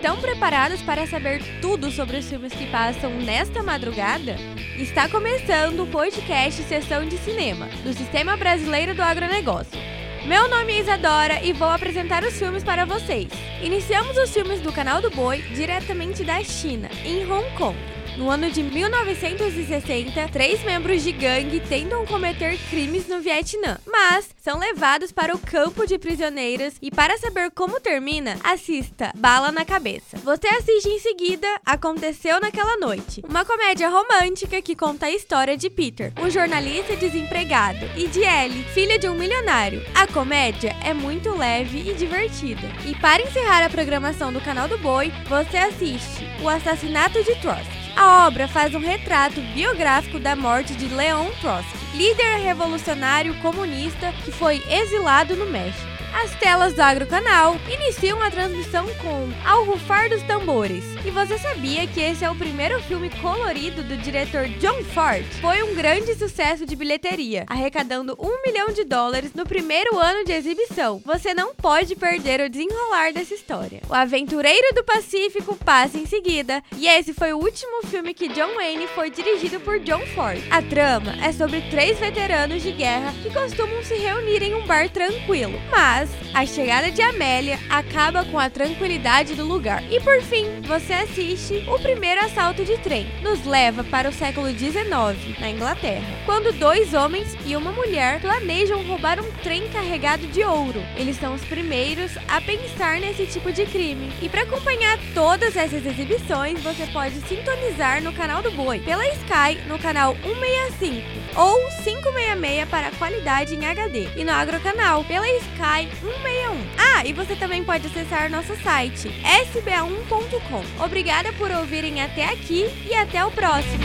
preparados para saber tudo sobre os filmes que passam nesta madrugada? Está começando o podcast Sessão de Cinema, do Sistema Brasileiro do Agronegócio. Meu nome é Isadora e vou apresentar os filmes para vocês. Iniciamos os filmes do canal do Boi diretamente da China, em Hong Kong. No ano de 1960, três membros de gangue tentam cometer crimes no Vietnã, mas são levados para o campo de prisioneiros e para saber como termina, assista Bala na Cabeça. Você assiste em seguida Aconteceu naquela noite, uma comédia romântica que conta a história de Peter, um jornalista desempregado, e de Ellie, filha de um milionário. A comédia é muito leve e divertida. E para encerrar a programação do canal do Boi, você assiste O Assassinato de Trotsky. A obra faz um retrato biográfico da morte de Leon Trotsky, líder revolucionário comunista que foi exilado no México. As telas do Agrocanal iniciam a transmissão com Ao Rufar dos Tambores. E você sabia que esse é o primeiro filme colorido do diretor John Ford? Foi um grande sucesso de bilheteria, arrecadando um milhão de dólares no primeiro ano de exibição. Você não pode perder o desenrolar dessa história. O Aventureiro do Pacífico passa em seguida, e esse foi o último filme que John Wayne foi dirigido por John Ford. A trama é sobre três veteranos de guerra que costumam se reunir em um bar tranquilo, mas mas a chegada de Amélia acaba com a tranquilidade do lugar. E por fim, você assiste o primeiro assalto de trem. Nos leva para o século XIX, na Inglaterra, quando dois homens e uma mulher planejam roubar um trem carregado de ouro. Eles são os primeiros a pensar nesse tipo de crime. E para acompanhar todas essas exibições, você pode sintonizar no canal do Boi, pela Sky no canal 165 ou 566 para qualidade em HD e no Agrocanal pela Sky 161. Ah, e você também pode acessar nosso site sba1.com. Obrigada por ouvirem até aqui e até o próximo.